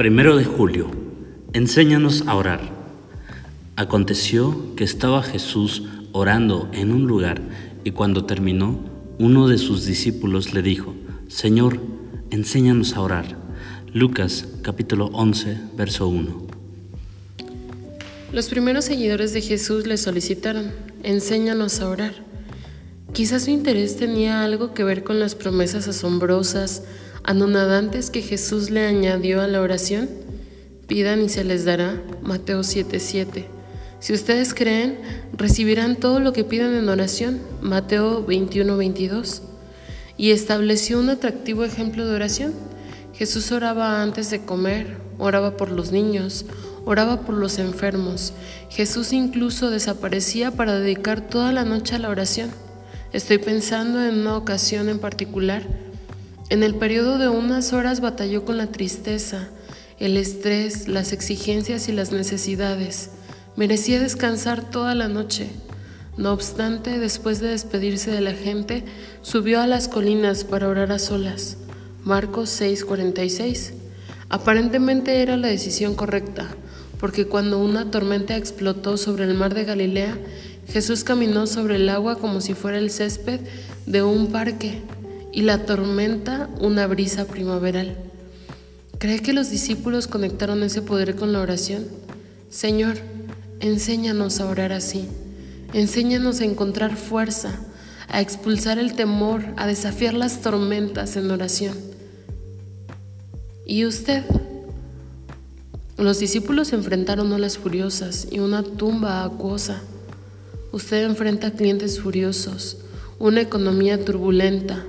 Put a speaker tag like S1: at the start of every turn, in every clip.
S1: Primero de julio. Enséñanos a orar. Aconteció que estaba Jesús orando en un lugar y cuando terminó, uno de sus discípulos le dijo, Señor, enséñanos a orar. Lucas capítulo 11, verso 1.
S2: Los primeros seguidores de Jesús le solicitaron, enséñanos a orar. Quizás su interés tenía algo que ver con las promesas asombrosas, anonadantes que Jesús le añadió a la oración. Pidan y se les dará. Mateo 7:7. Si ustedes creen, recibirán todo lo que pidan en oración. Mateo 21:22. Y estableció un atractivo ejemplo de oración. Jesús oraba antes de comer, oraba por los niños, oraba por los enfermos. Jesús incluso desaparecía para dedicar toda la noche a la oración. Estoy pensando en una ocasión en particular. En el periodo de unas horas batalló con la tristeza, el estrés, las exigencias y las necesidades. Merecía descansar toda la noche. No obstante, después de despedirse de la gente, subió a las colinas para orar a solas. Marcos 6:46. Aparentemente era la decisión correcta, porque cuando una tormenta explotó sobre el mar de Galilea, Jesús caminó sobre el agua como si fuera el césped de un parque y la tormenta una brisa primaveral. ¿Cree que los discípulos conectaron ese poder con la oración? Señor, enséñanos a orar así. Enséñanos a encontrar fuerza, a expulsar el temor, a desafiar las tormentas en oración. ¿Y usted? Los discípulos enfrentaron olas furiosas y una tumba acuosa. Usted enfrenta clientes furiosos, una economía turbulenta,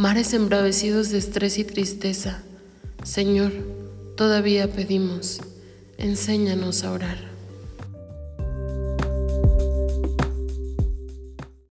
S2: mares embravecidos de estrés y tristeza. Señor, todavía pedimos, enséñanos a orar.